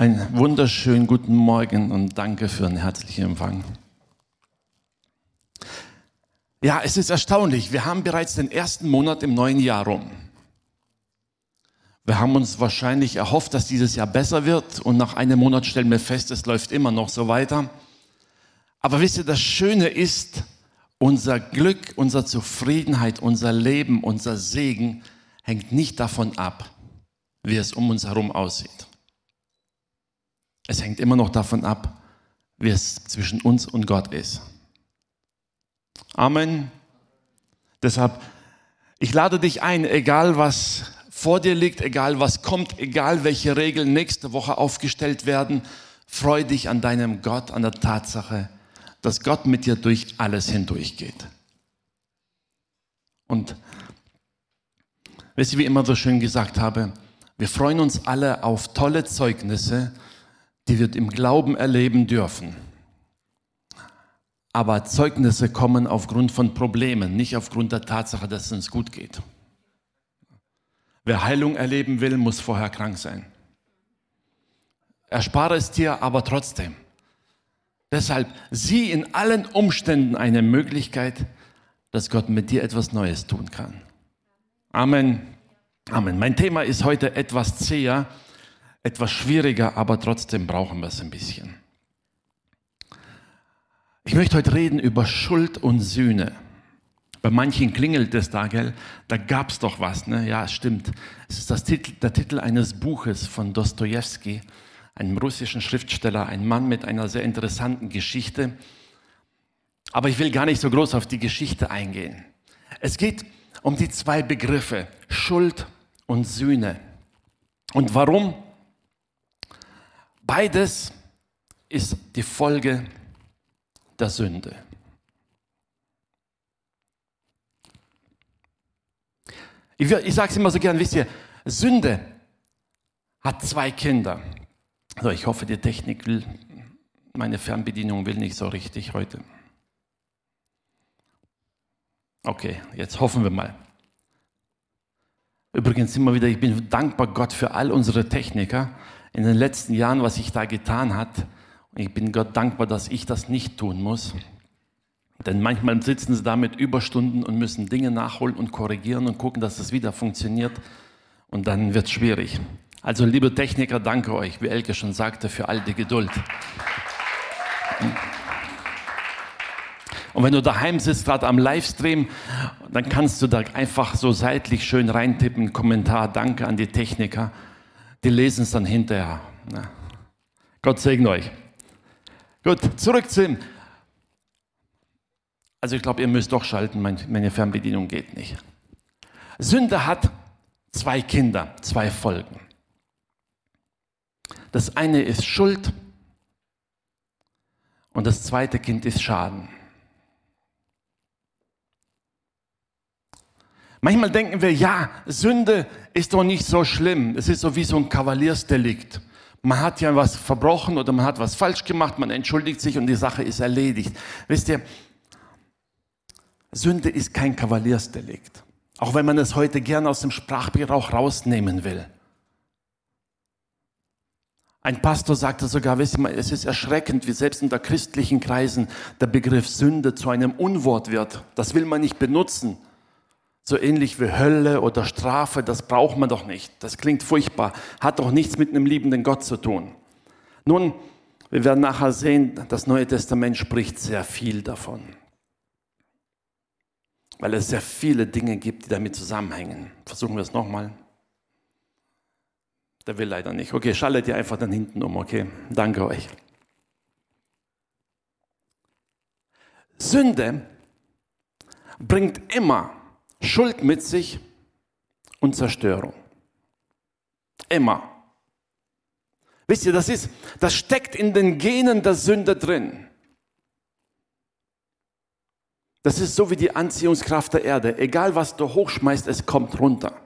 Einen wunderschönen guten Morgen und danke für einen herzlichen Empfang. Ja, es ist erstaunlich. Wir haben bereits den ersten Monat im neuen Jahr rum. Wir haben uns wahrscheinlich erhofft, dass dieses Jahr besser wird und nach einem Monat stellen wir fest, es läuft immer noch so weiter. Aber wisst ihr, das Schöne ist, unser Glück, unsere Zufriedenheit, unser Leben, unser Segen hängt nicht davon ab, wie es um uns herum aussieht. Es hängt immer noch davon ab, wie es zwischen uns und Gott ist. Amen. Deshalb, ich lade dich ein, egal was vor dir liegt, egal was kommt, egal welche Regeln nächste Woche aufgestellt werden, freu dich an deinem Gott, an der Tatsache, dass Gott mit dir durch alles hindurchgeht. Und wisst ihr, wie ich immer so schön gesagt habe, wir freuen uns alle auf tolle Zeugnisse, die wir im Glauben erleben dürfen. Aber Zeugnisse kommen aufgrund von Problemen, nicht aufgrund der Tatsache, dass es uns gut geht. Wer Heilung erleben will, muss vorher krank sein. Erspare es dir aber trotzdem. Deshalb sieh in allen Umständen eine Möglichkeit, dass Gott mit dir etwas Neues tun kann. Amen. Amen. Mein Thema ist heute etwas zäher etwas schwieriger, aber trotzdem brauchen wir es ein bisschen. Ich möchte heute reden über Schuld und Sühne. Bei manchen klingelt es da, gell? Da gab es doch was, ne? Ja, es stimmt. Es ist das Titel, der Titel eines Buches von Dostoevsky, einem russischen Schriftsteller, ein Mann mit einer sehr interessanten Geschichte. Aber ich will gar nicht so groß auf die Geschichte eingehen. Es geht um die zwei Begriffe Schuld und Sühne. Und warum? Beides ist die Folge der Sünde. Ich, ich sage es immer so gern, wisst ihr, Sünde hat zwei Kinder. Also ich hoffe, die Technik will, meine Fernbedienung will nicht so richtig heute. Okay, jetzt hoffen wir mal. Übrigens immer wieder, ich bin dankbar Gott für all unsere Techniker, in den letzten Jahren, was sich da getan hat. Und ich bin Gott dankbar, dass ich das nicht tun muss. Denn manchmal sitzen sie da mit Überstunden und müssen Dinge nachholen und korrigieren und gucken, dass es wieder funktioniert. Und dann wird es schwierig. Also, liebe Techniker, danke euch, wie Elke schon sagte, für all die Geduld. Und wenn du daheim sitzt, gerade am Livestream, dann kannst du da einfach so seitlich schön reintippen, Kommentar, danke an die Techniker die lesen es dann hinterher. Na. Gott segne euch. Gut, zurück zu ihm. Also ich glaube, ihr müsst doch schalten, meine Fernbedienung geht nicht. Sünde hat zwei Kinder, zwei Folgen. Das eine ist Schuld und das zweite Kind ist Schaden. Manchmal denken wir, ja, Sünde ist doch nicht so schlimm. Es ist so wie so ein Kavaliersdelikt. Man hat ja was verbrochen oder man hat was falsch gemacht, man entschuldigt sich und die Sache ist erledigt. Wisst ihr, Sünde ist kein Kavaliersdelikt. Auch wenn man es heute gerne aus dem Sprachgebrauch rausnehmen will. Ein Pastor sagte sogar, wisst ihr, es ist erschreckend, wie selbst unter christlichen Kreisen der Begriff Sünde zu einem Unwort wird. Das will man nicht benutzen so ähnlich wie Hölle oder Strafe, das braucht man doch nicht. Das klingt furchtbar, hat doch nichts mit einem liebenden Gott zu tun. Nun, wir werden nachher sehen, das Neue Testament spricht sehr viel davon, weil es sehr viele Dinge gibt, die damit zusammenhängen. Versuchen wir es nochmal. Der will leider nicht. Okay, schaltet ihr einfach dann hinten um, okay? Danke euch. Sünde bringt immer Schuld mit sich und Zerstörung. Immer. Wisst ihr, das ist, das steckt in den Genen der Sünde drin. Das ist so wie die Anziehungskraft der Erde. Egal was du hochschmeißt, es kommt runter.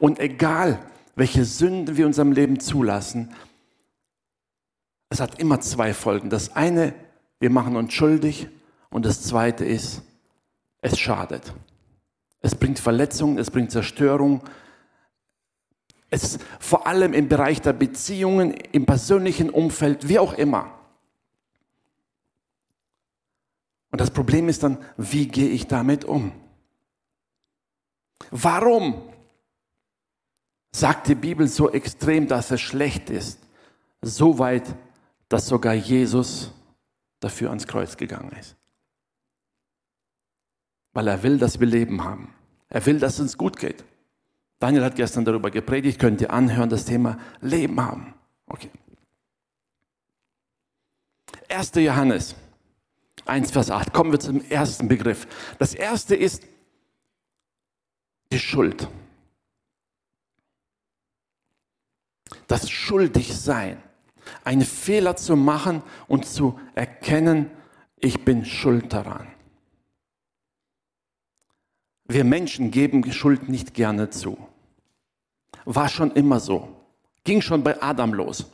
Und egal welche Sünden wir unserem Leben zulassen, es hat immer zwei Folgen. Das eine, wir machen uns schuldig und das zweite ist, es schadet. Es bringt Verletzungen, es bringt Zerstörung. Es ist vor allem im Bereich der Beziehungen, im persönlichen Umfeld, wie auch immer. Und das Problem ist dann, wie gehe ich damit um? Warum sagt die Bibel so extrem, dass es schlecht ist? So weit, dass sogar Jesus dafür ans Kreuz gegangen ist. Weil er will, dass wir Leben haben. Er will, dass es uns gut geht. Daniel hat gestern darüber gepredigt, könnt ihr anhören, das Thema Leben haben. Okay. 1. Johannes 1, Vers 8. Kommen wir zum ersten Begriff. Das erste ist die Schuld. Das Schuldigsein. Einen Fehler zu machen und zu erkennen, ich bin schuld daran. Wir Menschen geben Schuld nicht gerne zu. War schon immer so. Ging schon bei Adam los.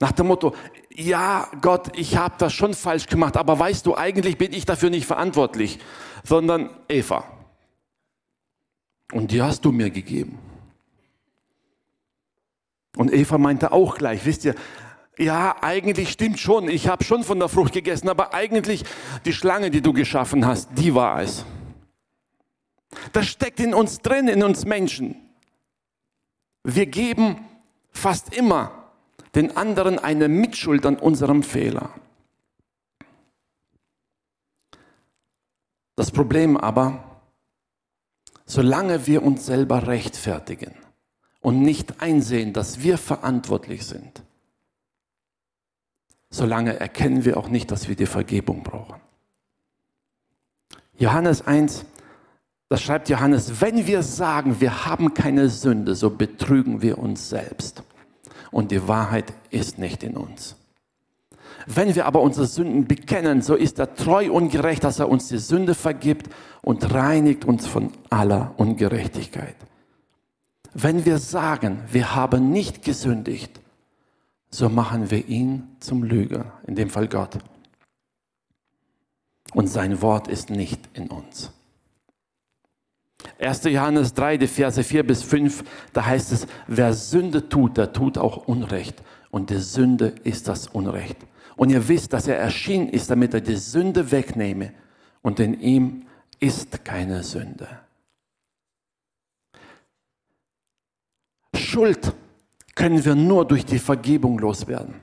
Nach dem Motto, ja Gott, ich habe das schon falsch gemacht, aber weißt du, eigentlich bin ich dafür nicht verantwortlich, sondern Eva. Und die hast du mir gegeben. Und Eva meinte auch gleich, wisst ihr, ja, eigentlich stimmt schon, ich habe schon von der Frucht gegessen, aber eigentlich die Schlange, die du geschaffen hast, die war es. Das steckt in uns drin, in uns Menschen. Wir geben fast immer den anderen eine Mitschuld an unserem Fehler. Das Problem aber, solange wir uns selber rechtfertigen und nicht einsehen, dass wir verantwortlich sind, solange erkennen wir auch nicht, dass wir die Vergebung brauchen. Johannes 1, das schreibt Johannes, wenn wir sagen, wir haben keine Sünde, so betrügen wir uns selbst und die Wahrheit ist nicht in uns. Wenn wir aber unsere Sünden bekennen, so ist er treu und gerecht, dass er uns die Sünde vergibt und reinigt uns von aller Ungerechtigkeit. Wenn wir sagen, wir haben nicht gesündigt, so machen wir ihn zum Lüger, in dem Fall Gott. Und sein Wort ist nicht in uns. 1. Johannes 3, die Verse 4 bis 5, da heißt es, wer Sünde tut, der tut auch Unrecht. Und die Sünde ist das Unrecht. Und ihr wisst, dass er erschienen ist, damit er die Sünde wegnehme. Und in ihm ist keine Sünde. Schuld können wir nur durch die Vergebung loswerden.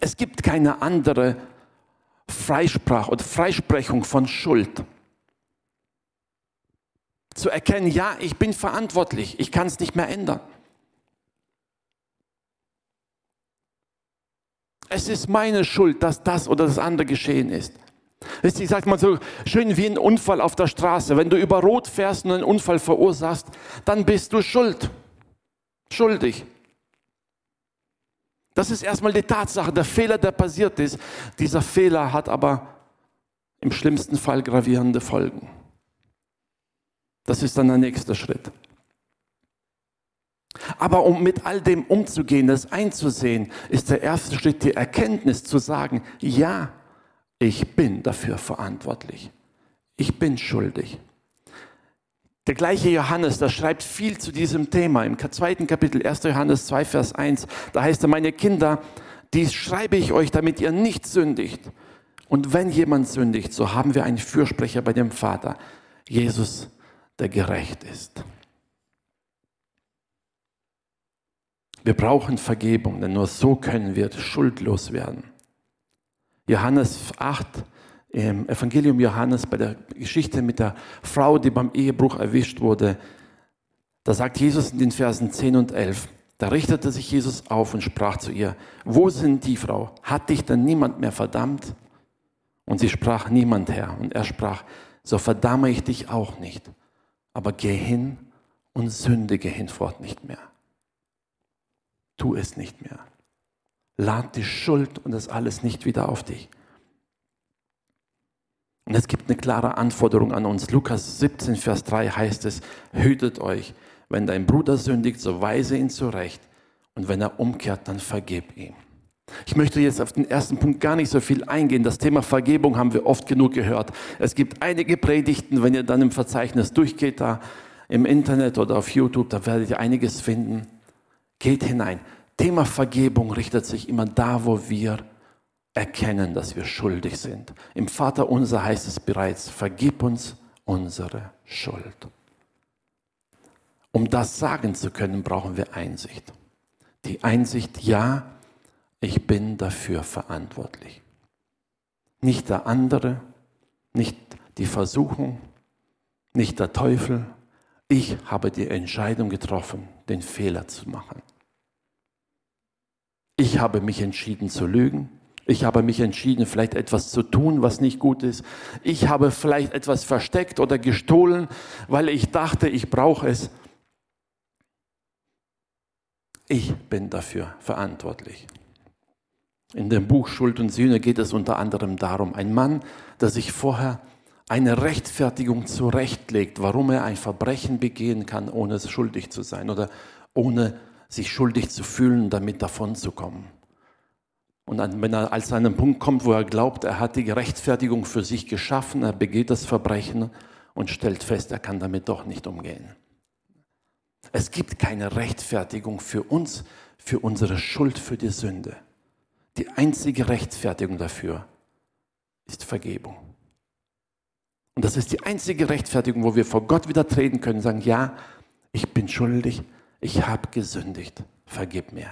Es gibt keine andere Freisprach oder Freisprechung von Schuld zu erkennen, ja, ich bin verantwortlich, ich kann es nicht mehr ändern. Es ist meine Schuld, dass das oder das andere geschehen ist. Ich sage mal so schön wie ein Unfall auf der Straße. Wenn du über Rot fährst und einen Unfall verursachst, dann bist du schuld. Schuldig. Das ist erstmal die Tatsache, der Fehler, der passiert ist. Dieser Fehler hat aber im schlimmsten Fall gravierende Folgen. Das ist dann der nächste Schritt. Aber um mit all dem umzugehen, das einzusehen, ist der erste Schritt die Erkenntnis zu sagen, ja, ich bin dafür verantwortlich. Ich bin schuldig. Der gleiche Johannes, der schreibt viel zu diesem Thema. Im zweiten Kapitel, 1. Johannes 2, Vers 1, da heißt er, meine Kinder, dies schreibe ich euch, damit ihr nicht sündigt. Und wenn jemand sündigt, so haben wir einen Fürsprecher bei dem Vater, Jesus der gerecht ist. Wir brauchen Vergebung, denn nur so können wir schuldlos werden. Johannes 8, im Evangelium Johannes, bei der Geschichte mit der Frau, die beim Ehebruch erwischt wurde, da sagt Jesus in den Versen 10 und 11, da richtete sich Jesus auf und sprach zu ihr, wo sind die Frau? Hat dich denn niemand mehr verdammt? Und sie sprach, niemand Herr. Und er sprach, so verdamme ich dich auch nicht aber geh hin und sündige hinfort nicht mehr. Tu es nicht mehr. Lad die Schuld und das alles nicht wieder auf dich. Und es gibt eine klare Anforderung an uns. Lukas 17, Vers 3 heißt es, hütet euch, wenn dein Bruder sündigt, so weise ihn zurecht. Und wenn er umkehrt, dann vergib ihm. Ich möchte jetzt auf den ersten Punkt gar nicht so viel eingehen. Das Thema Vergebung haben wir oft genug gehört. Es gibt einige Predigten, wenn ihr dann im Verzeichnis durchgeht, da im Internet oder auf YouTube, da werdet ihr einiges finden. Geht hinein. Thema Vergebung richtet sich immer da, wo wir erkennen, dass wir schuldig sind. Im Vater unser heißt es bereits, vergib uns unsere Schuld. Um das sagen zu können, brauchen wir Einsicht. Die Einsicht, ja, ich bin dafür verantwortlich. Nicht der andere, nicht die Versuchung, nicht der Teufel. Ich habe die Entscheidung getroffen, den Fehler zu machen. Ich habe mich entschieden zu lügen. Ich habe mich entschieden, vielleicht etwas zu tun, was nicht gut ist. Ich habe vielleicht etwas versteckt oder gestohlen, weil ich dachte, ich brauche es. Ich bin dafür verantwortlich. In dem Buch Schuld und Sühne geht es unter anderem darum, ein Mann, der sich vorher eine Rechtfertigung zurechtlegt, warum er ein Verbrechen begehen kann, ohne schuldig zu sein oder ohne sich schuldig zu fühlen, damit davonzukommen. Und wenn er als einen Punkt kommt, wo er glaubt, er hat die Rechtfertigung für sich geschaffen, er begeht das Verbrechen und stellt fest, er kann damit doch nicht umgehen. Es gibt keine Rechtfertigung für uns, für unsere Schuld, für die Sünde. Die einzige Rechtfertigung dafür ist Vergebung. Und das ist die einzige Rechtfertigung, wo wir vor Gott wieder treten können und sagen, ja, ich bin schuldig, ich habe gesündigt, vergib mir.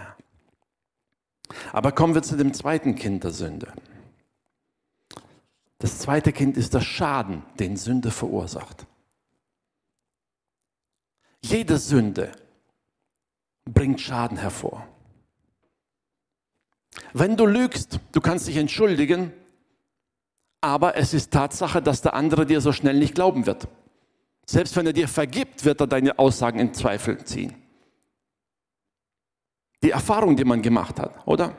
Aber kommen wir zu dem zweiten Kind der Sünde. Das zweite Kind ist der Schaden, den Sünde verursacht. Jede Sünde bringt Schaden hervor. Wenn du lügst, du kannst dich entschuldigen, aber es ist Tatsache, dass der andere dir so schnell nicht glauben wird. Selbst wenn er dir vergibt, wird er deine Aussagen in Zweifel ziehen. Die Erfahrung, die man gemacht hat, oder?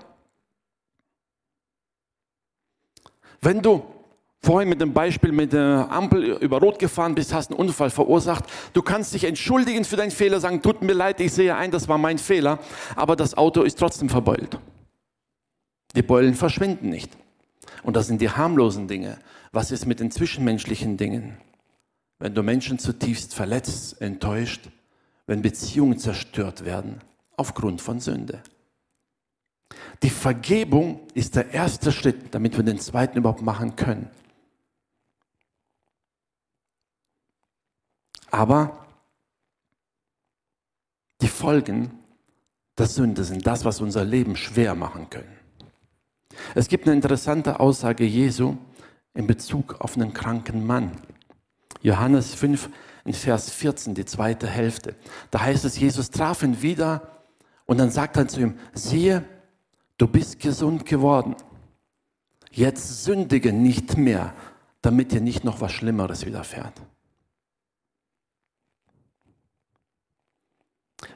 Wenn du vorhin mit dem Beispiel mit der Ampel über Rot gefahren bist, hast einen Unfall verursacht, du kannst dich entschuldigen für deinen Fehler, sagen, tut mir leid, ich sehe ein, das war mein Fehler, aber das Auto ist trotzdem verbeult. Die Beulen verschwinden nicht. Und das sind die harmlosen Dinge. Was ist mit den zwischenmenschlichen Dingen? Wenn du Menschen zutiefst verletzt, enttäuscht, wenn Beziehungen zerstört werden, aufgrund von Sünde. Die Vergebung ist der erste Schritt, damit wir den zweiten überhaupt machen können. Aber die Folgen der Sünde sind das, was unser Leben schwer machen können. Es gibt eine interessante Aussage Jesu in Bezug auf einen kranken Mann. Johannes 5 in Vers 14, die zweite Hälfte. Da heißt es, Jesus traf ihn wieder und dann sagt er zu ihm, siehe, du bist gesund geworden. Jetzt sündige nicht mehr, damit dir nicht noch was Schlimmeres widerfährt.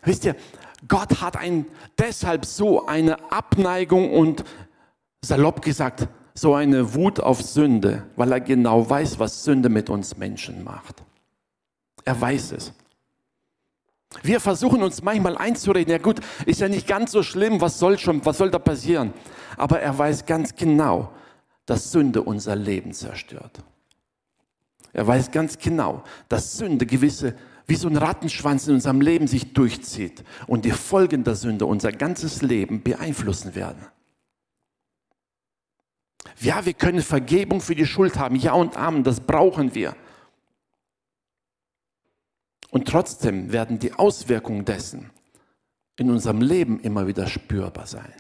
Wisst ihr, Gott hat ein, deshalb so eine Abneigung und salopp gesagt, so eine Wut auf Sünde, weil er genau weiß, was Sünde mit uns Menschen macht. Er weiß es. Wir versuchen uns manchmal einzureden, ja gut, ist ja nicht ganz so schlimm, was soll schon, was soll da passieren? Aber er weiß ganz genau, dass Sünde unser Leben zerstört. Er weiß ganz genau, dass Sünde gewisse, wie so ein Rattenschwanz in unserem Leben sich durchzieht und die Folgen der Sünde unser ganzes Leben beeinflussen werden. Ja, wir können Vergebung für die Schuld haben, ja und Amen, das brauchen wir. Und trotzdem werden die Auswirkungen dessen in unserem Leben immer wieder spürbar sein.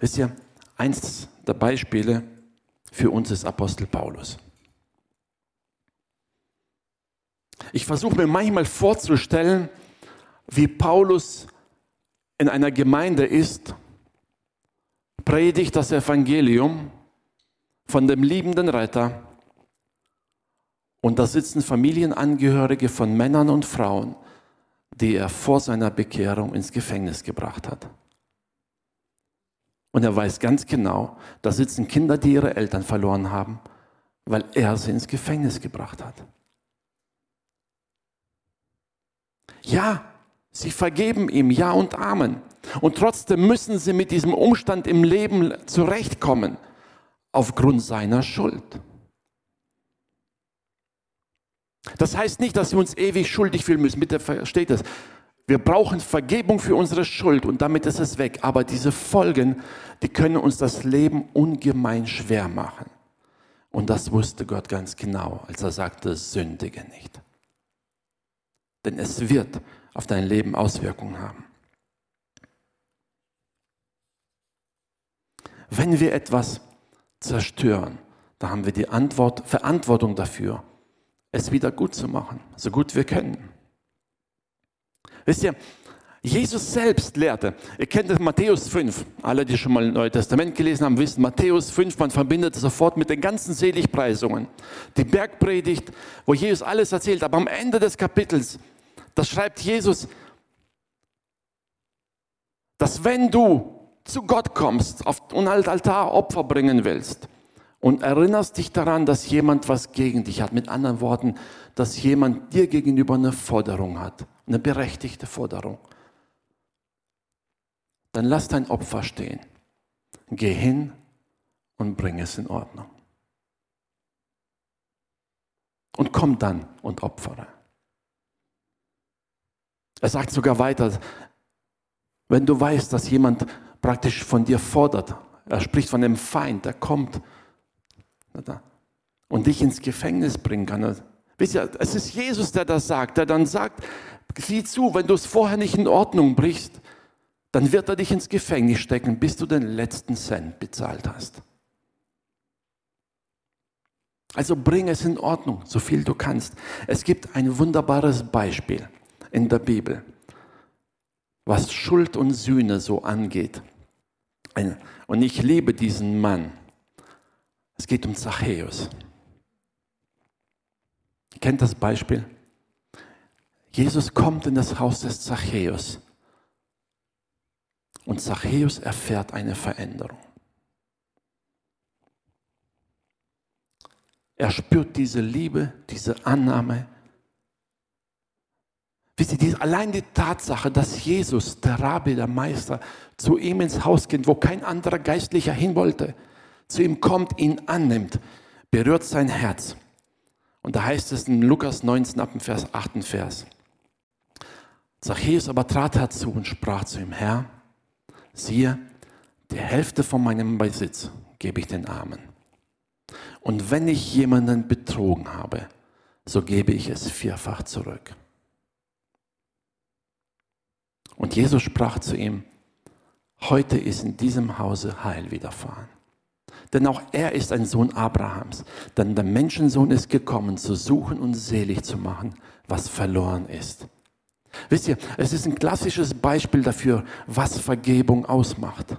Wisst ihr, eins der Beispiele für uns ist Apostel Paulus. Ich versuche mir manchmal vorzustellen, wie Paulus in einer Gemeinde ist, predigt das Evangelium von dem liebenden Retter und da sitzen Familienangehörige von Männern und Frauen, die er vor seiner Bekehrung ins Gefängnis gebracht hat. Und er weiß ganz genau, da sitzen Kinder, die ihre Eltern verloren haben, weil er sie ins Gefängnis gebracht hat. Ja, sie vergeben ihm, ja und Amen. Und trotzdem müssen sie mit diesem Umstand im Leben zurechtkommen, aufgrund seiner Schuld. Das heißt nicht, dass wir uns ewig schuldig fühlen müssen. Bitte versteht das. Wir brauchen Vergebung für unsere Schuld und damit ist es weg. Aber diese Folgen, die können uns das Leben ungemein schwer machen. Und das wusste Gott ganz genau, als er sagte, sündige nicht. Denn es wird auf dein Leben Auswirkungen haben. Wenn wir etwas zerstören, da haben wir die Antwort, Verantwortung dafür, es wieder gut zu machen, so gut wir können. Wisst ihr, Jesus selbst lehrte, ihr kennt das Matthäus 5, alle, die schon mal ein Neues Testament gelesen haben, wissen, Matthäus 5, man verbindet es sofort mit den ganzen Seligpreisungen. Die Bergpredigt, wo Jesus alles erzählt, aber am Ende des Kapitels, da schreibt Jesus, dass wenn du zu Gott kommst und als Altar Opfer bringen willst und erinnerst dich daran, dass jemand was gegen dich hat, mit anderen Worten, dass jemand dir gegenüber eine Forderung hat, eine berechtigte Forderung, dann lass dein Opfer stehen. Geh hin und bring es in Ordnung. Und komm dann und opfere. Er sagt sogar weiter, wenn du weißt, dass jemand praktisch von dir fordert. Er spricht von dem Feind, der kommt und dich ins Gefängnis bringen kann. Wisst ihr, es ist Jesus, der das sagt, der dann sagt, sieh zu, wenn du es vorher nicht in Ordnung brichst, dann wird er dich ins Gefängnis stecken, bis du den letzten Cent bezahlt hast. Also bring es in Ordnung, so viel du kannst. Es gibt ein wunderbares Beispiel in der Bibel was Schuld und Sühne so angeht. Und ich liebe diesen Mann. Es geht um Zachäus. Ihr kennt das Beispiel? Jesus kommt in das Haus des Zachäus. Und Zachäus erfährt eine Veränderung. Er spürt diese Liebe, diese Annahme, Wisst ihr, allein die Tatsache, dass Jesus, der Rabbi, der Meister, zu ihm ins Haus geht, wo kein anderer Geistlicher hin wollte, zu ihm kommt, ihn annimmt, berührt sein Herz. Und da heißt es in Lukas 19 ab dem Vers 8. Vers. Zachäus aber trat herzu und sprach zu ihm, Herr, siehe, die Hälfte von meinem Besitz gebe ich den Armen. Und wenn ich jemanden betrogen habe, so gebe ich es vierfach zurück. Und Jesus sprach zu ihm, heute ist in diesem Hause Heil widerfahren. Denn auch er ist ein Sohn Abrahams. Denn der Menschensohn ist gekommen, zu suchen und selig zu machen, was verloren ist. Wisst ihr, es ist ein klassisches Beispiel dafür, was Vergebung ausmacht.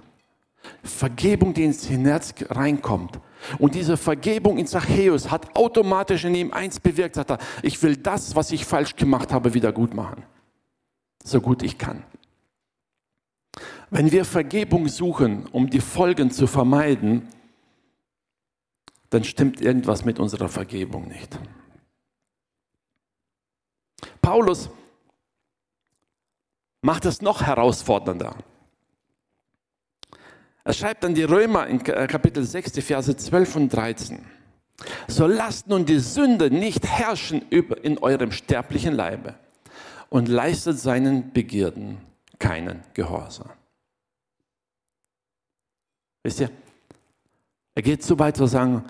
Vergebung, die ins Herz reinkommt. Und diese Vergebung in Zachäus hat automatisch in ihm eins bewirkt, sagt er, ich will das, was ich falsch gemacht habe, wieder gut machen so gut ich kann. Wenn wir Vergebung suchen, um die Folgen zu vermeiden, dann stimmt irgendwas mit unserer Vergebung nicht. Paulus macht es noch herausfordernder. Er schreibt an die Römer in Kapitel 6, die Verse 12 und 13. So lasst nun die Sünde nicht herrschen in eurem sterblichen Leibe und leistet seinen Begierden keinen Gehorsam. Wisst ihr, er geht so weit zu sagen,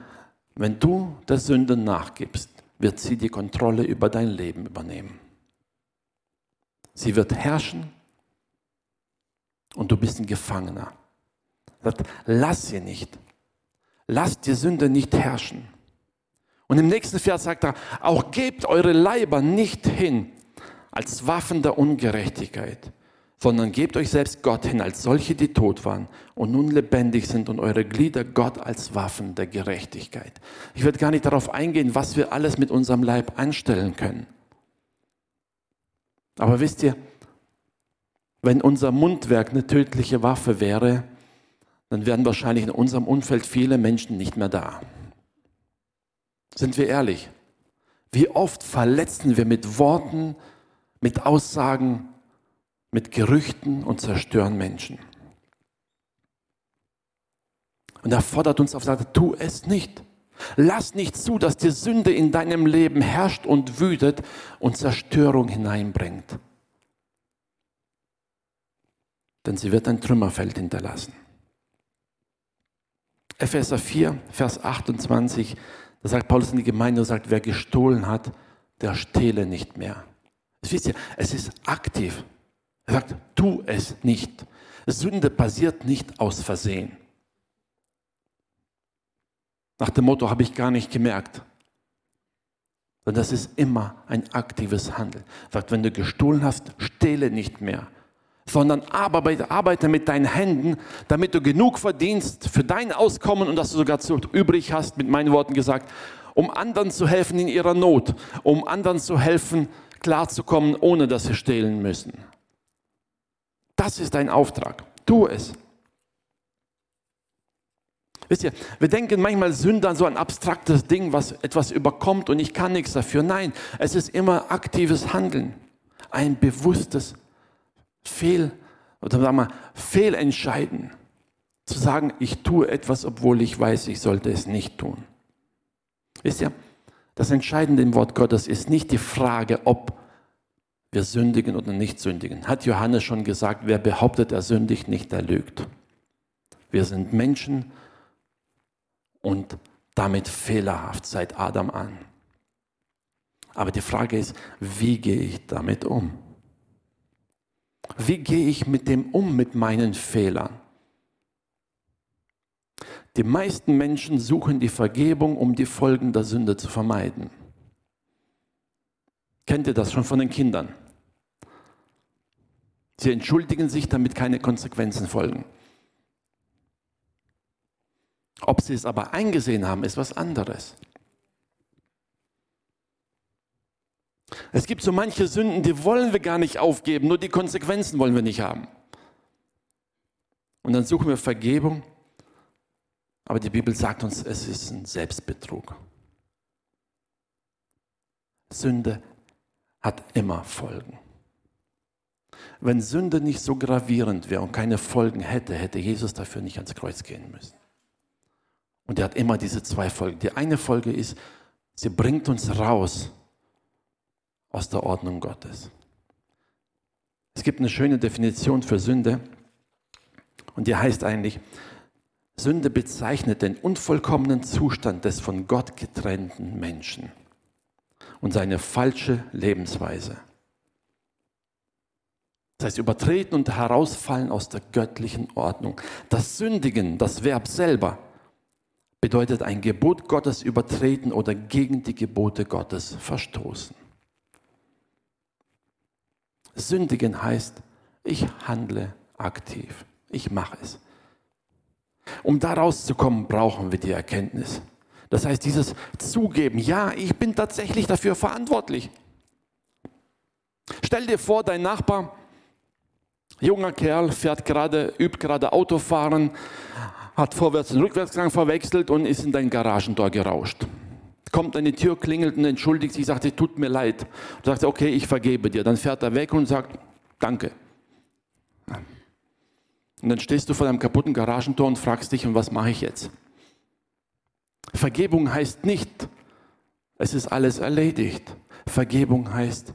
wenn du der Sünde nachgibst, wird sie die Kontrolle über dein Leben übernehmen. Sie wird herrschen und du bist ein Gefangener. Lass sie nicht. Lass die Sünde nicht herrschen. Und im nächsten Vers sagt er, auch gebt eure Leiber nicht hin als Waffen der Ungerechtigkeit, sondern gebt euch selbst Gott hin als solche, die tot waren und nun lebendig sind und eure Glieder Gott als Waffen der Gerechtigkeit. Ich werde gar nicht darauf eingehen, was wir alles mit unserem Leib anstellen können. Aber wisst ihr, wenn unser Mundwerk eine tödliche Waffe wäre, dann wären wahrscheinlich in unserem Umfeld viele Menschen nicht mehr da. Sind wir ehrlich? Wie oft verletzen wir mit Worten, mit Aussagen, mit Gerüchten und zerstören Menschen. Und er fordert uns auf, sagt, tu es nicht. Lass nicht zu, dass die Sünde in deinem Leben herrscht und wütet und Zerstörung hineinbringt. Denn sie wird ein Trümmerfeld hinterlassen. Epheser 4, Vers 28, da sagt Paulus in die Gemeinde, sagt, wer gestohlen hat, der stehle nicht mehr. Das wisst ihr, es ist aktiv. Er sagt, tu es nicht. Sünde passiert nicht aus Versehen. Nach dem Motto habe ich gar nicht gemerkt. Und das ist immer ein aktives Handeln. Er sagt, wenn du gestohlen hast, stehle nicht mehr, sondern arbeite, mit deinen Händen, damit du genug verdienst für dein Auskommen und dass du sogar übrig hast, mit meinen Worten gesagt, um anderen zu helfen in ihrer Not, um anderen zu helfen, klarzukommen, ohne dass sie stehlen müssen. Das ist dein Auftrag. Tu es. Wisst ihr, wir denken manchmal Sünde an so ein abstraktes Ding, was etwas überkommt und ich kann nichts dafür. Nein, es ist immer aktives Handeln. Ein bewusstes Fehl, oder sagen wir, Fehlentscheiden. Zu sagen, ich tue etwas, obwohl ich weiß, ich sollte es nicht tun. Wisst ihr, das Entscheidende im Wort Gottes ist nicht die Frage, ob wir sündigen oder nicht sündigen. Hat Johannes schon gesagt, wer behauptet, er sündigt nicht, er lügt. Wir sind Menschen und damit fehlerhaft seit Adam an. Aber die Frage ist, wie gehe ich damit um? Wie gehe ich mit dem um, mit meinen Fehlern? Die meisten Menschen suchen die Vergebung, um die Folgen der Sünde zu vermeiden. Kennt ihr das schon von den Kindern? Sie entschuldigen sich, damit keine Konsequenzen folgen. Ob sie es aber eingesehen haben, ist was anderes. Es gibt so manche Sünden, die wollen wir gar nicht aufgeben, nur die Konsequenzen wollen wir nicht haben. Und dann suchen wir Vergebung, aber die Bibel sagt uns, es ist ein Selbstbetrug. Sünde hat immer Folgen. Wenn Sünde nicht so gravierend wäre und keine Folgen hätte, hätte Jesus dafür nicht ans Kreuz gehen müssen. Und er hat immer diese zwei Folgen. Die eine Folge ist, sie bringt uns raus aus der Ordnung Gottes. Es gibt eine schöne Definition für Sünde und die heißt eigentlich, Sünde bezeichnet den unvollkommenen Zustand des von Gott getrennten Menschen und seine falsche Lebensweise. Das heißt, übertreten und herausfallen aus der göttlichen Ordnung. Das Sündigen, das Verb selber, bedeutet ein Gebot Gottes übertreten oder gegen die Gebote Gottes verstoßen. Sündigen heißt, ich handle aktiv. Ich mache es. Um da rauszukommen, brauchen wir die Erkenntnis. Das heißt, dieses Zugeben, ja, ich bin tatsächlich dafür verantwortlich. Stell dir vor, dein Nachbar, junger Kerl, fährt gerade, übt gerade Autofahren, hat Vorwärts- und Rückwärtsgang verwechselt und ist in dein Garagentor gerauscht. Kommt an die Tür, klingelt und entschuldigt sich, sagt, tut mir leid. Und sagt, okay, ich vergebe dir. Dann fährt er weg und sagt, danke. Und dann stehst du vor deinem kaputten Garagentor und fragst dich, und was mache ich jetzt? Vergebung heißt nicht, es ist alles erledigt. Vergebung heißt,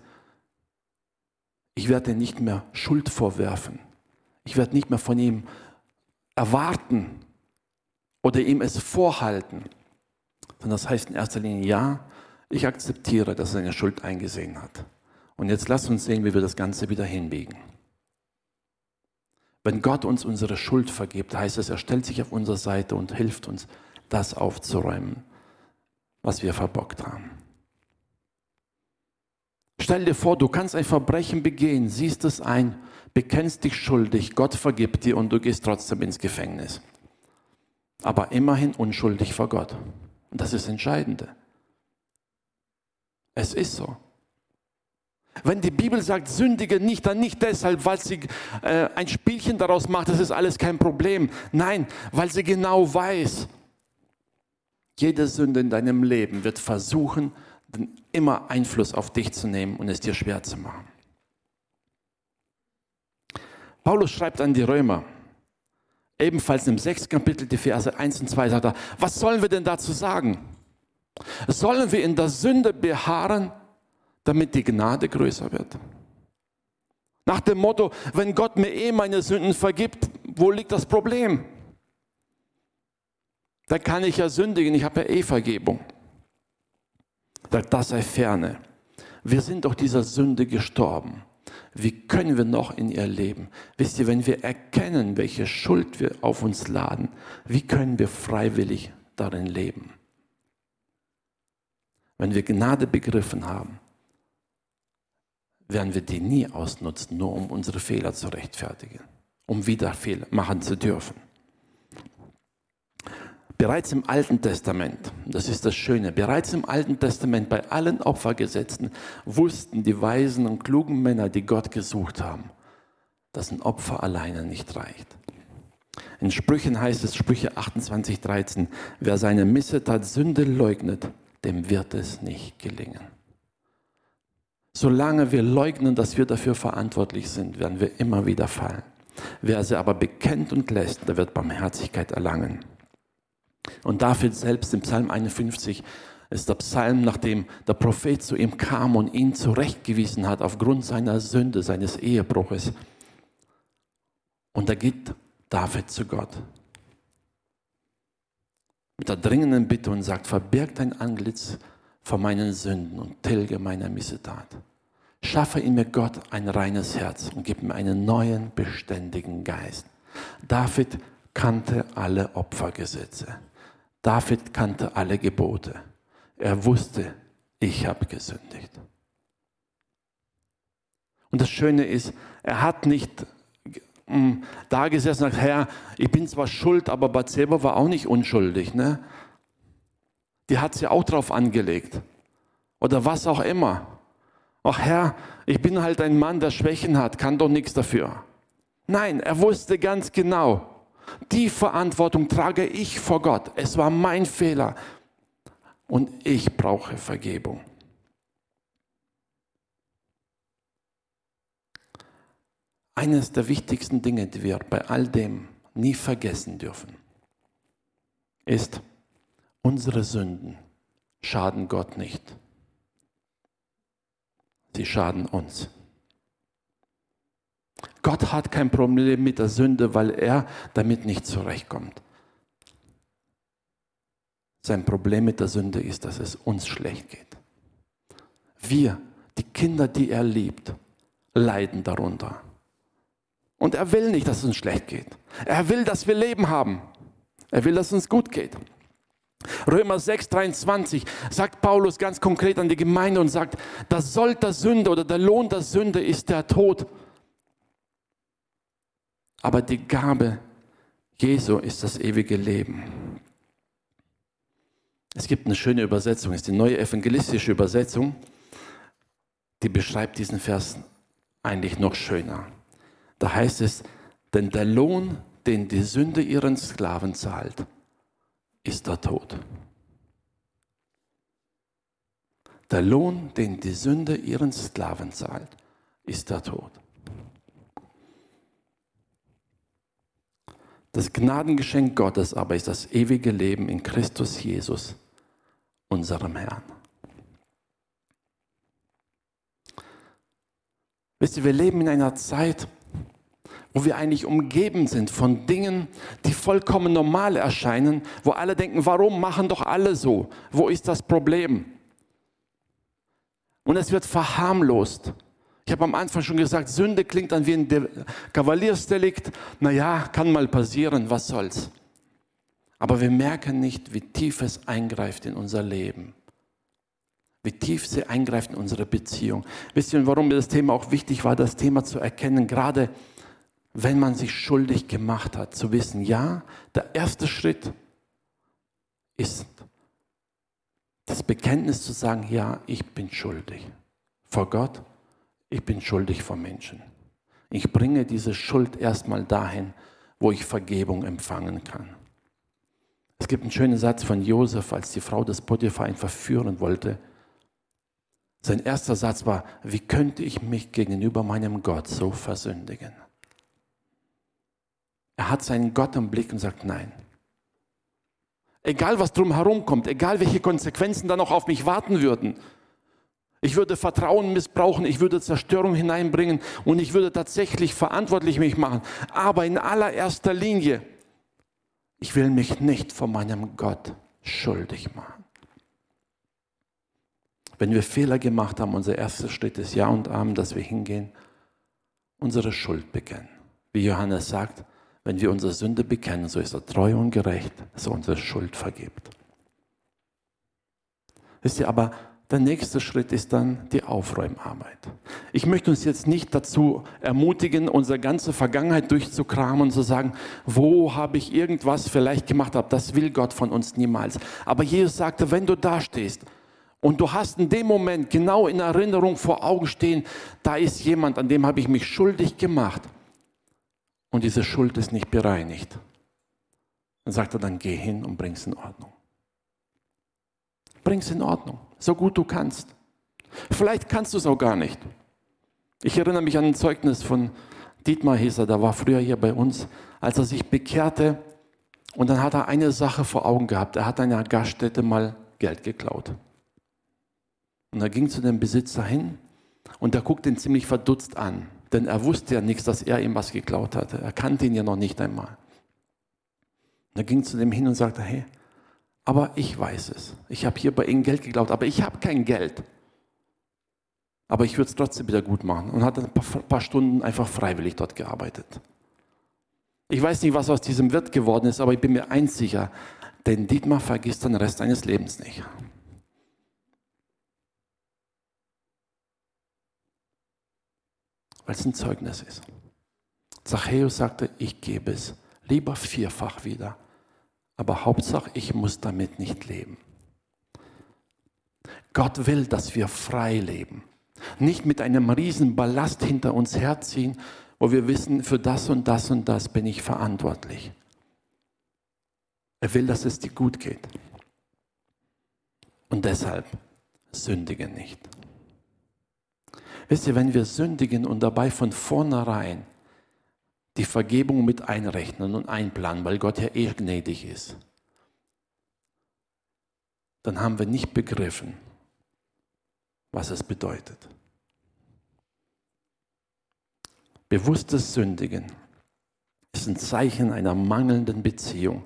ich werde nicht mehr Schuld vorwerfen. Ich werde nicht mehr von ihm erwarten oder ihm es vorhalten. Sondern das heißt in erster Linie, ja, ich akzeptiere, dass er seine Schuld eingesehen hat. Und jetzt lass uns sehen, wie wir das Ganze wieder hinbiegen. Wenn Gott uns unsere Schuld vergibt, heißt es, er stellt sich auf unsere Seite und hilft uns, das aufzuräumen, was wir verbockt haben. Stell dir vor, du kannst ein Verbrechen begehen, siehst es ein, bekennst dich schuldig, Gott vergibt dir und du gehst trotzdem ins Gefängnis. Aber immerhin unschuldig vor Gott. Und das ist das Entscheidende. Es ist so. Wenn die Bibel sagt, sündige nicht, dann nicht deshalb, weil sie äh, ein Spielchen daraus macht, das ist alles kein Problem. Nein, weil sie genau weiß, jede Sünde in deinem Leben wird versuchen, immer Einfluss auf dich zu nehmen und es dir schwer zu machen. Paulus schreibt an die Römer, ebenfalls im sechsten Kapitel, die Verse 1 und 2, sagt er, was sollen wir denn dazu sagen? Sollen wir in der Sünde beharren, damit die Gnade größer wird? Nach dem Motto, wenn Gott mir eh meine Sünden vergibt, wo liegt das Problem? Dann kann ich ja sündigen, ich habe ja eh Vergebung. Das sei ferne. Wir sind doch dieser Sünde gestorben. Wie können wir noch in ihr leben? Wisst ihr, wenn wir erkennen, welche Schuld wir auf uns laden, wie können wir freiwillig darin leben? Wenn wir Gnade begriffen haben, werden wir die nie ausnutzen, nur um unsere Fehler zu rechtfertigen, um wieder Fehler machen zu dürfen. Bereits im Alten Testament, das ist das Schöne, bereits im Alten Testament bei allen Opfergesetzen wussten die weisen und klugen Männer, die Gott gesucht haben, dass ein Opfer alleine nicht reicht. In Sprüchen heißt es, Sprüche 28, 13, wer seine Missetat Sünde leugnet, dem wird es nicht gelingen. Solange wir leugnen, dass wir dafür verantwortlich sind, werden wir immer wieder fallen. Wer sie aber bekennt und lässt, der wird Barmherzigkeit erlangen. Und David selbst im Psalm 51 ist der Psalm, nachdem der Prophet zu ihm kam und ihn zurechtgewiesen hat aufgrund seiner Sünde, seines Ehebruches. Und da geht David zu Gott mit der dringenden Bitte und sagt, verbirg dein Antlitz vor meinen Sünden und tilge meine Missetat. Schaffe in mir Gott ein reines Herz und gib mir einen neuen, beständigen Geist. David kannte alle Opfergesetze. David kannte alle Gebote. Er wusste, ich habe gesündigt. Und das Schöne ist, er hat nicht mm, da gesessen und gesagt, Herr, ich bin zwar schuld, aber Bathseba war auch nicht unschuldig. Ne? Die hat sie auch drauf angelegt. Oder was auch immer. Ach Herr, ich bin halt ein Mann, der Schwächen hat, kann doch nichts dafür. Nein, er wusste ganz genau, die Verantwortung trage ich vor Gott. Es war mein Fehler und ich brauche Vergebung. Eines der wichtigsten Dinge, die wir bei all dem nie vergessen dürfen, ist, unsere Sünden schaden Gott nicht. Sie schaden uns. Gott hat kein Problem mit der Sünde, weil er damit nicht zurechtkommt. Sein Problem mit der Sünde ist, dass es uns schlecht geht. Wir, die Kinder, die er liebt, leiden darunter. Und er will nicht, dass es uns schlecht geht. Er will, dass wir Leben haben. Er will, dass es uns gut geht. Römer 6, 23 sagt Paulus ganz konkret an die Gemeinde und sagt, das Soll der Sünde oder der Lohn der Sünde ist der Tod. Aber die Gabe Jesu ist das ewige Leben. Es gibt eine schöne Übersetzung, es ist die neue evangelistische Übersetzung, die beschreibt diesen Vers eigentlich noch schöner. Da heißt es, denn der Lohn, den die Sünde ihren Sklaven zahlt, ist der Tod. Der Lohn, den die Sünde ihren Sklaven zahlt, ist der Tod. Das Gnadengeschenk Gottes aber ist das ewige Leben in Christus Jesus, unserem Herrn. Wisst ihr, wir leben in einer Zeit, wo wir eigentlich umgeben sind von Dingen, die vollkommen normal erscheinen, wo alle denken, warum machen doch alle so? Wo ist das Problem? Und es wird verharmlost. Ich habe am Anfang schon gesagt, Sünde klingt dann wie ein Kavaliersdelikt. Naja, kann mal passieren, was soll's. Aber wir merken nicht, wie tief es eingreift in unser Leben. Wie tief sie eingreift in unsere Beziehung. Wisst ihr, warum mir das Thema auch wichtig war, das Thema zu erkennen, gerade wenn man sich schuldig gemacht hat, zu wissen, ja, der erste Schritt ist das Bekenntnis zu sagen, ja, ich bin schuldig vor Gott ich bin schuldig vor Menschen. Ich bringe diese Schuld erstmal dahin, wo ich Vergebung empfangen kann. Es gibt einen schönen Satz von Josef, als die Frau des Potiphar ihn verführen wollte. Sein erster Satz war, wie könnte ich mich gegenüber meinem Gott so versündigen? Er hat seinen Gott im Blick und sagt, nein. Egal was drumherum kommt, egal welche Konsequenzen dann noch auf mich warten würden. Ich würde Vertrauen missbrauchen, ich würde Zerstörung hineinbringen und ich würde tatsächlich verantwortlich mich machen. Aber in allererster Linie, ich will mich nicht vor meinem Gott schuldig machen. Wenn wir Fehler gemacht haben, unser erster Schritt ist Ja und Amen, dass wir hingehen, unsere Schuld bekennen. Wie Johannes sagt, wenn wir unsere Sünde bekennen, so ist er treu und gerecht, dass er unsere Schuld vergibt. Wisst ihr, aber der nächste Schritt ist dann die Aufräumarbeit. Ich möchte uns jetzt nicht dazu ermutigen, unsere ganze Vergangenheit durchzukramen und zu sagen, wo habe ich irgendwas vielleicht gemacht habe. Das will Gott von uns niemals. Aber Jesus sagte, wenn du da stehst und du hast in dem Moment genau in Erinnerung vor Augen stehen, da ist jemand, an dem habe ich mich schuldig gemacht und diese Schuld ist nicht bereinigt. Dann sagt er, dann geh hin und bring es in Ordnung. Bring es in Ordnung so gut du kannst. Vielleicht kannst du es auch gar nicht. Ich erinnere mich an ein Zeugnis von Dietmar Heser, der war früher hier bei uns, als er sich bekehrte und dann hat er eine Sache vor Augen gehabt. Er hat einer Gaststätte mal Geld geklaut. Und er ging zu dem Besitzer hin und der guckte ihn ziemlich verdutzt an, denn er wusste ja nichts, dass er ihm was geklaut hatte. Er kannte ihn ja noch nicht einmal. Und er ging zu dem hin und sagte, hey, aber ich weiß es. Ich habe hier bei Ihnen Geld geklaut, aber ich habe kein Geld. Aber ich würde es trotzdem wieder gut machen und hat ein paar, paar Stunden einfach freiwillig dort gearbeitet. Ich weiß nicht, was aus diesem Wirt geworden ist, aber ich bin mir eins sicher, denn Dietmar vergisst den Rest seines Lebens nicht. Weil es ein Zeugnis ist. Zachäus sagte, ich gebe es lieber vierfach wieder, aber Hauptsache, ich muss damit nicht leben. Gott will, dass wir frei leben. Nicht mit einem riesen Ballast hinter uns herziehen, wo wir wissen, für das und das und das bin ich verantwortlich. Er will, dass es dir gut geht. Und deshalb sündige nicht. Wisst ihr, wenn wir sündigen und dabei von vornherein die Vergebung mit einrechnen und einplanen, weil Gott ja eh gnädig ist, dann haben wir nicht begriffen, was es bedeutet. Bewusstes Sündigen ist ein Zeichen einer mangelnden Beziehung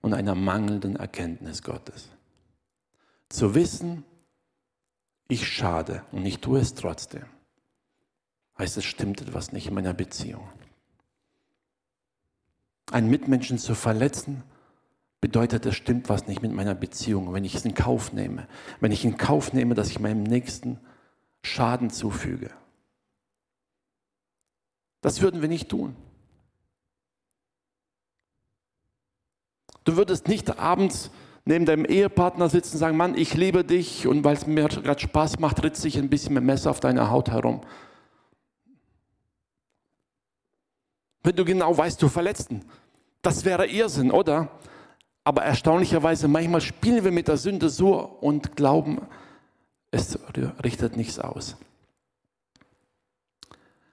und einer mangelnden Erkenntnis Gottes. Zu wissen, ich schade und ich tue es trotzdem, heißt es stimmt etwas nicht in meiner Beziehung. Einen Mitmenschen zu verletzen, bedeutet, es stimmt was nicht mit meiner Beziehung, wenn ich es in Kauf nehme. Wenn ich in Kauf nehme, dass ich meinem Nächsten Schaden zufüge. Das würden wir nicht tun. Du würdest nicht abends neben deinem Ehepartner sitzen und sagen, Mann, ich liebe dich und weil es mir gerade Spaß macht, ritze ich ein bisschen mit Messer auf deiner Haut herum. Wenn du genau weißt, du verletzt ihn. Das wäre Irrsinn, oder? Aber erstaunlicherweise, manchmal spielen wir mit der Sünde so und glauben, es richtet nichts aus.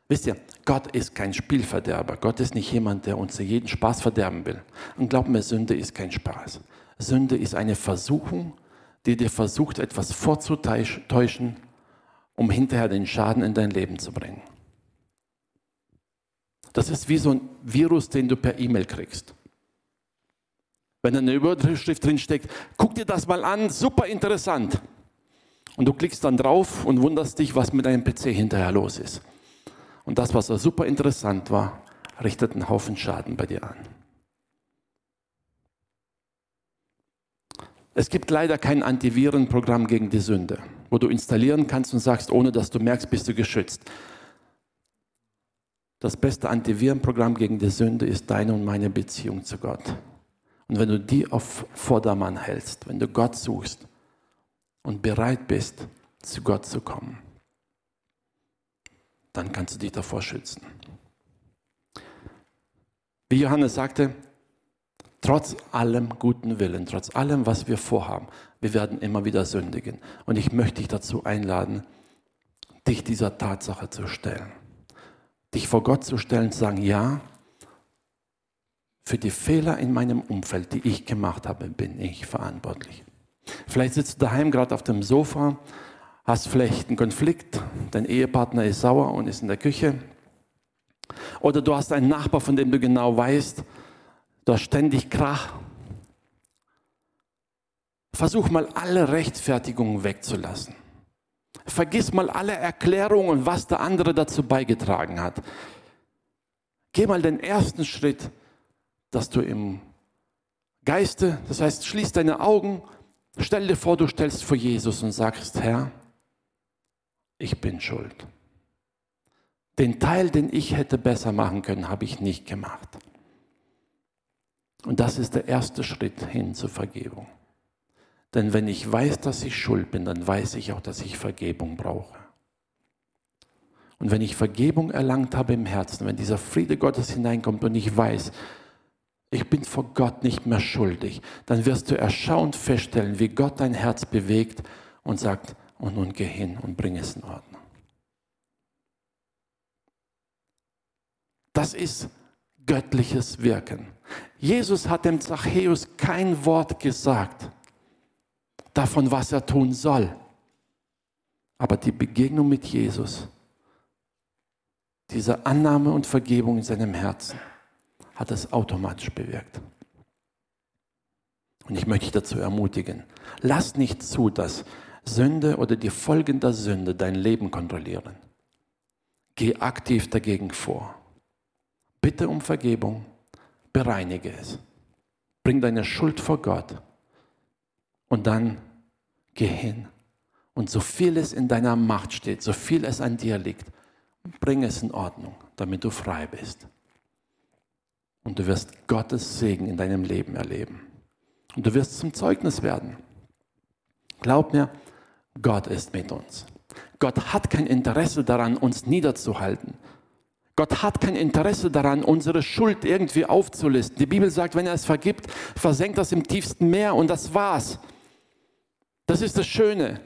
Wisst ihr, Gott ist kein Spielverderber. Gott ist nicht jemand, der uns jeden Spaß verderben will. Und glaub mir, Sünde ist kein Spaß. Sünde ist eine Versuchung, die dir versucht, etwas vorzutäuschen, um hinterher den Schaden in dein Leben zu bringen. Das ist wie so ein Virus, den du per E-Mail kriegst. Wenn eine Überschrift drin steckt, guck dir das mal an, super interessant. Und du klickst dann drauf und wunderst dich, was mit deinem PC hinterher los ist. Und das, was so super interessant war, richtet einen Haufen Schaden bei dir an. Es gibt leider kein Antivirenprogramm gegen die Sünde, wo du installieren kannst und sagst, ohne dass du merkst, bist du geschützt. Das beste Antivirenprogramm gegen die Sünde ist deine und meine Beziehung zu Gott. Und wenn du die auf Vordermann hältst, wenn du Gott suchst und bereit bist, zu Gott zu kommen, dann kannst du dich davor schützen. Wie Johannes sagte, trotz allem guten Willen, trotz allem, was wir vorhaben, wir werden immer wieder sündigen. Und ich möchte dich dazu einladen, dich dieser Tatsache zu stellen dich vor Gott zu stellen, zu sagen, ja, Für die Fehler in meinem Umfeld, die ich gemacht habe, bin ich verantwortlich. Vielleicht sitzt du daheim gerade auf dem Sofa, hast vielleicht einen Konflikt, dein Ehepartner ist sauer und ist in der Küche. Oder du hast einen Nachbar, von dem du genau weißt, du hast ständig Krach. Versuch mal alle Rechtfertigungen wegzulassen. Vergiss mal alle Erklärungen, was der andere dazu beigetragen hat. Geh mal den ersten Schritt, dass du im Geiste, das heißt, schließ deine Augen, stell dir vor, du stellst vor Jesus und sagst, Herr, ich bin schuld. Den Teil, den ich hätte besser machen können, habe ich nicht gemacht. Und das ist der erste Schritt hin zur Vergebung. Denn wenn ich weiß, dass ich schuld bin, dann weiß ich auch, dass ich Vergebung brauche. Und wenn ich Vergebung erlangt habe im Herzen, wenn dieser Friede Gottes hineinkommt und ich weiß, ich bin vor Gott nicht mehr schuldig, dann wirst du erstaunt feststellen, wie Gott dein Herz bewegt und sagt, und nun geh hin und bring es in Ordnung. Das ist göttliches Wirken. Jesus hat dem Zachäus kein Wort gesagt davon, was er tun soll. Aber die Begegnung mit Jesus, diese Annahme und Vergebung in seinem Herzen, hat es automatisch bewirkt. Und ich möchte dich dazu ermutigen, lass nicht zu, dass Sünde oder die Folgen der Sünde dein Leben kontrollieren. Geh aktiv dagegen vor. Bitte um Vergebung, bereinige es. Bring deine Schuld vor Gott und dann geh hin. Und so viel es in deiner Macht steht, so viel es an dir liegt, bring es in Ordnung, damit du frei bist. Und du wirst Gottes Segen in deinem Leben erleben. Und du wirst zum Zeugnis werden. Glaub mir, Gott ist mit uns. Gott hat kein Interesse daran, uns niederzuhalten. Gott hat kein Interesse daran, unsere Schuld irgendwie aufzulisten. Die Bibel sagt, wenn er es vergibt, versenkt das im tiefsten Meer und das war's. Das ist das Schöne.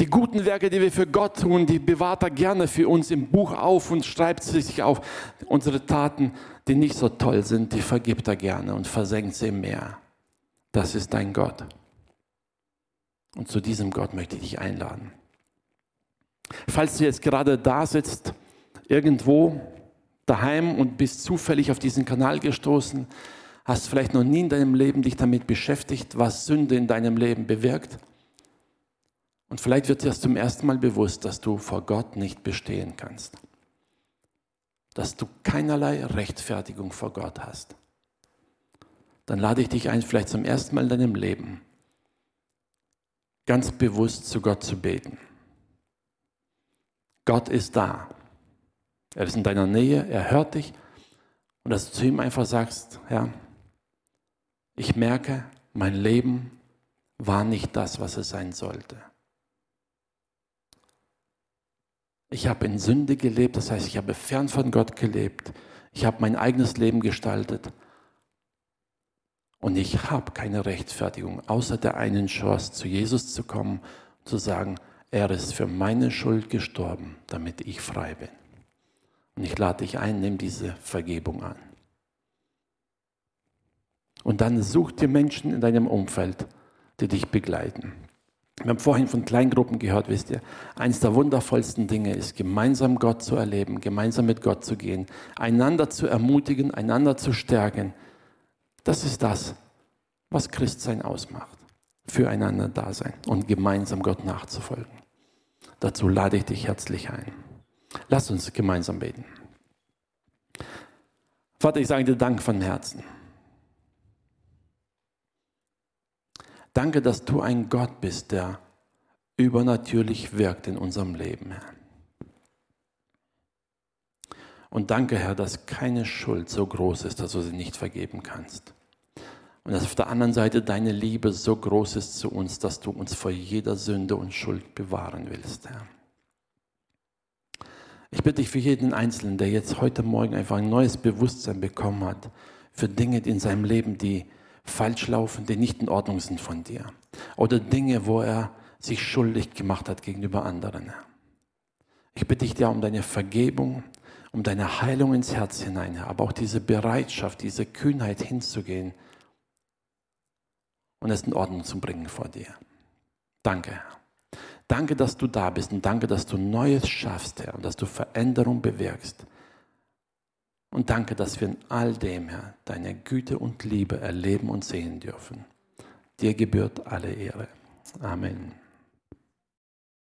Die guten Werke, die wir für Gott tun, die bewahrt er gerne für uns im Buch auf und schreibt sie sich auf. Unsere Taten, die nicht so toll sind, die vergibt er gerne und versenkt sie im Meer. Das ist dein Gott. Und zu diesem Gott möchte ich dich einladen. Falls du jetzt gerade da sitzt, irgendwo daheim und bist zufällig auf diesen Kanal gestoßen, hast vielleicht noch nie in deinem Leben dich damit beschäftigt, was Sünde in deinem Leben bewirkt. Und vielleicht wird dir das zum ersten Mal bewusst, dass du vor Gott nicht bestehen kannst. Dass du keinerlei Rechtfertigung vor Gott hast. Dann lade ich dich ein, vielleicht zum ersten Mal in deinem Leben ganz bewusst zu Gott zu beten. Gott ist da. Er ist in deiner Nähe, er hört dich. Und dass du zu ihm einfach sagst, Herr, ich merke, mein Leben war nicht das, was es sein sollte. Ich habe in Sünde gelebt, das heißt, ich habe fern von Gott gelebt. Ich habe mein eigenes Leben gestaltet. Und ich habe keine Rechtfertigung, außer der einen Chance, zu Jesus zu kommen und zu sagen, er ist für meine Schuld gestorben, damit ich frei bin. Und ich lade dich ein, nimm diese Vergebung an. Und dann such dir Menschen in deinem Umfeld, die dich begleiten. Wir haben vorhin von Kleingruppen gehört, wisst ihr, eines der wundervollsten Dinge ist, gemeinsam Gott zu erleben, gemeinsam mit Gott zu gehen, einander zu ermutigen, einander zu stärken. Das ist das, was Christsein ausmacht. Füreinander da sein und gemeinsam Gott nachzufolgen. Dazu lade ich dich herzlich ein. Lass uns gemeinsam beten. Vater, ich sage dir Dank von Herzen. Danke, dass du ein Gott bist, der übernatürlich wirkt in unserem Leben, Herr. Und danke, Herr, dass keine Schuld so groß ist, dass du sie nicht vergeben kannst. Und dass auf der anderen Seite deine Liebe so groß ist zu uns, dass du uns vor jeder Sünde und Schuld bewahren willst, Herr. Ich bitte dich für jeden Einzelnen, der jetzt heute Morgen einfach ein neues Bewusstsein bekommen hat für Dinge in seinem Leben, die falsch laufen, die nicht in Ordnung sind von dir. Oder Dinge, wo er sich schuldig gemacht hat gegenüber anderen. Ich bitte dich dir um deine Vergebung um deine Heilung ins Herz hinein, aber auch diese Bereitschaft, diese Kühnheit hinzugehen und es in Ordnung zu bringen vor dir. Danke, Herr. Danke, dass du da bist und danke, dass du Neues schaffst, Herr, und dass du Veränderung bewirkst. Und danke, dass wir in all dem, Herr, deine Güte und Liebe erleben und sehen dürfen. Dir gebührt alle Ehre. Amen.